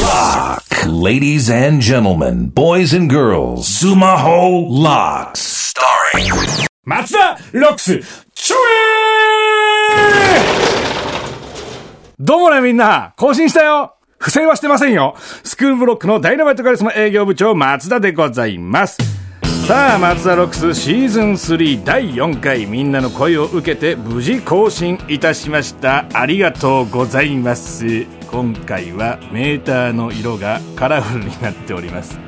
Lock. Ladies and gentlemen, boys and girls, Sumaho Locks. Starring 松田ロックス、ちょえどうもねみんな、更新したよ。不正はしてませんよ。スクールブロックのダイナマイトカリスマ営業部長松田でございます。さあ松田ロックスシーズン3第4回。みんなの声を受けて無事更新いたしました。ありがとうございます。今回はメーターの色がカラフルになっております。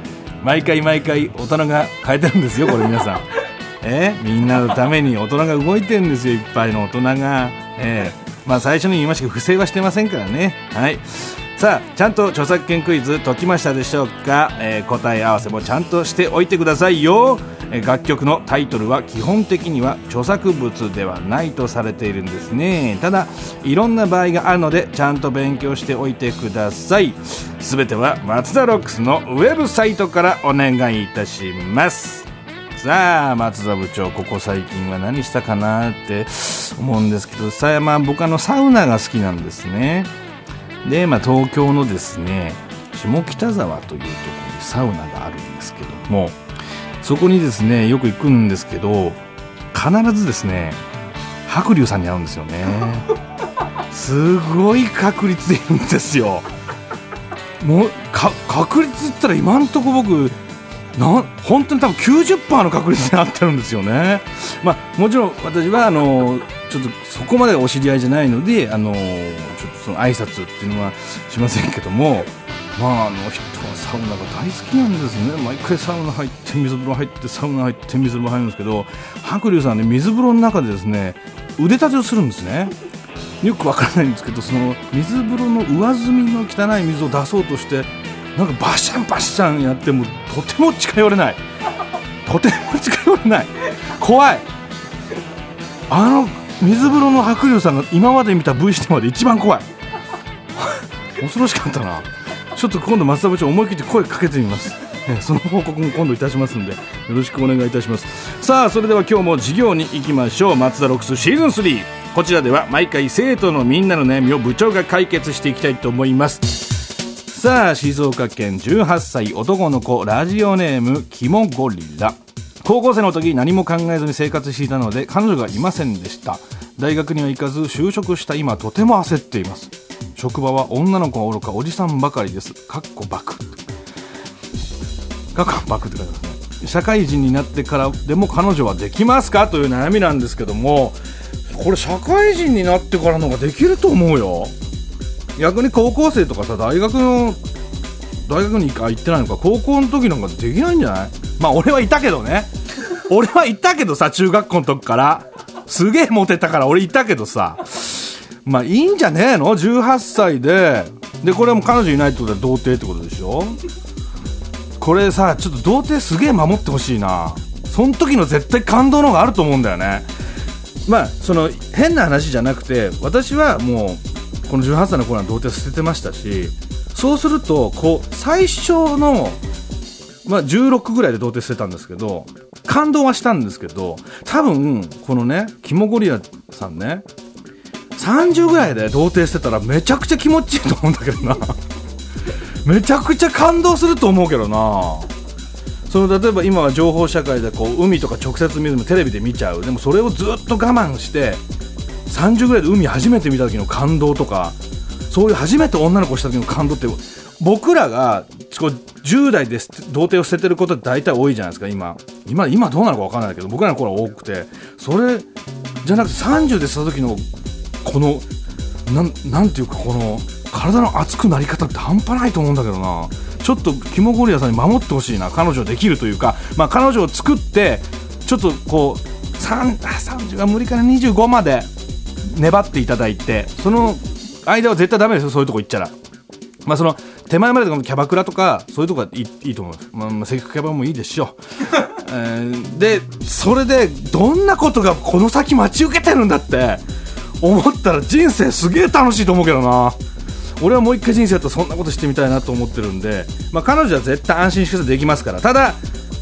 毎回毎回大人が変えてるんですよこれ皆さん。え？みんなのために大人が動いてるんですよいっぱいの大人が。ええ。まあ最初に言いましたけど不正はしてませんからね。はい。さあちゃんと著作権クイズ解きましたでしょうか、えー答え合わせもちゃんとしておいてくださいよ、えー楽曲のタイトルは基本的には著作物ではないとされているんですね。ただいろんな場合があるのでちゃんと勉強しておいてください。すべては松田ロックスのウェブサイトからお願いいたします。さあ松田部長ここ最近は何したかなって思うんですけどさあまあ僕あのサウナが好きなんですね。で、まあ、東京のですね下北沢というところにサウナがあるんですけどもそこにですねよく行くんですけど必ずですね白龍さんに会うんですよね すごい確率でいるんですよもうか確率言ったら今んとこ僕なん本当に多分90%の確率で合ってるんですよね。まあ、もちろん私はあのちょっとそこまでお知り合いじゃないのであのちょっとその挨拶っていうのはしませんけども、まあ、あの人はサウナが大好きなんですね。毎回サウナ入って水風呂入ってサウナ入って水風呂入るんですけど白龍さんね水風呂の中でですね腕立てをするんですね。よくわからないんですけどその水風呂の上澄みの汚い水を出そうとしてなんかバシャンバシャンやってもとても近寄れない。とても近寄れない。怖い。あの水風呂の白龍さんが今まで見た V シネマで一番怖い。恐ろしかったな。ちょっと今度松田部長思い切って声かけてみます。その報告も今度いたしますのでよろしくお願いいたします。さあそれでは今日も授業に行きましょう。松田ロックスシーズン3こちらでは毎回生徒のみんなの悩みを部長が解決していきたいと思います。さあ静岡県18歳男の子ラジオネームキモゴリラ。高校生の時何も考えずに生活していたので彼女がいませんでした。大学には行かず就職した今とても焦っています。職場は女の子がおろかおじさんばかりです。かっこバク。かっこバクって書いてますね社会人になってからでも彼女はできますか？という悩みなんですけどもこれ社会人になってからの方ができると思うよ。逆に高校生とかさ大学の大学に行ってないのか高校の時なんかできないんじゃない？まあ俺はいたけどね。俺はいたけどさ中学校の時から。すげえモテたから俺いたけどさ。まあいいんじゃねえの？18歳で。でこれはもう彼女いないってことは童貞ってことでしょ？これさちょっと童貞すげえ守ってほしいな。その時の絶対感動の方があると思うんだよね。まあその変な話じゃなくて私はもうこの18歳の頃は童貞捨ててましたしそうするとこう最初の、まあ、16ぐらいで童貞捨てたんですけど感動はしたんですけど多分このねキモゴリラさんね30ぐらいで童貞捨てたらめちゃくちゃ気持ちいいと思うんだけどな。めちゃくちゃ感動すると思うけどな。その例えば今は情報社会でこう海とか直接見ずにテレビで見ちゃう。でもそれをずっと我慢して30ぐらいで海初めて見た時の感動とかそういう初めて女の子した時の感動って僕らがこう10代で童貞を捨ててることって大体多いじゃないですか今。今今どうなのか分からないけど僕らの頃は多くて。それじゃなくて30でした時のこのなんなんていうかこの体の熱くなり方って半端ないと思うんだけどな。ちょっとキモゴリラさんに守ってほしいな。彼女できるというか、まあ、彼女を作ってちょっとこう30は無理かな。25まで粘っていただいてその間は絶対ダメですよ。そういうとこ行っちゃら。まあその手前までのキャバクラとかそういうとこはいいいいと思います、まあ、まあセクキャバもいいでしょう、えーでそれでどんなことがこの先待ち受けてるんだって。思ったら人生すげえ楽しいと思うけどな。俺はもう一回人生やったらそんなことしてみたいなと思ってるんで、まあ、彼女は絶対安心してできますから。ただ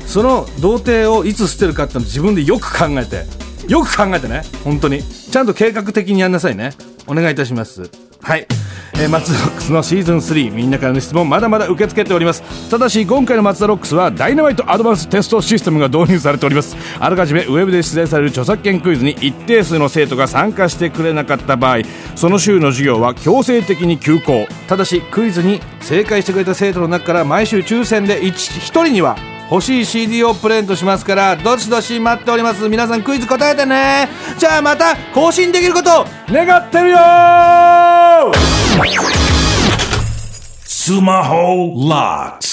その童貞をいつ捨てるかってのを自分でよく考えて。よく考えてね。本当に。ちゃんと計画的にやんなさいね。お願いいたします。はい。えー、マツダロックスのシーズン3みんなからの質問まだまだ受け付けております。ただし今回のマツダロックスはダイナマイトアドバンステストシステムが導入されております。あらかじめウェブで出題される著作権クイズに一定数の生徒が参加してくれなかった場合その週の授業は強制的に休校。ただしクイズに正解してくれた生徒の中から毎週抽選で 1, 1人には欲しい CD をプレゼントしますからどしどし待っております。皆さんクイズ答えてね。じゃあまた更新できることを願ってるよ Sumaho Locks.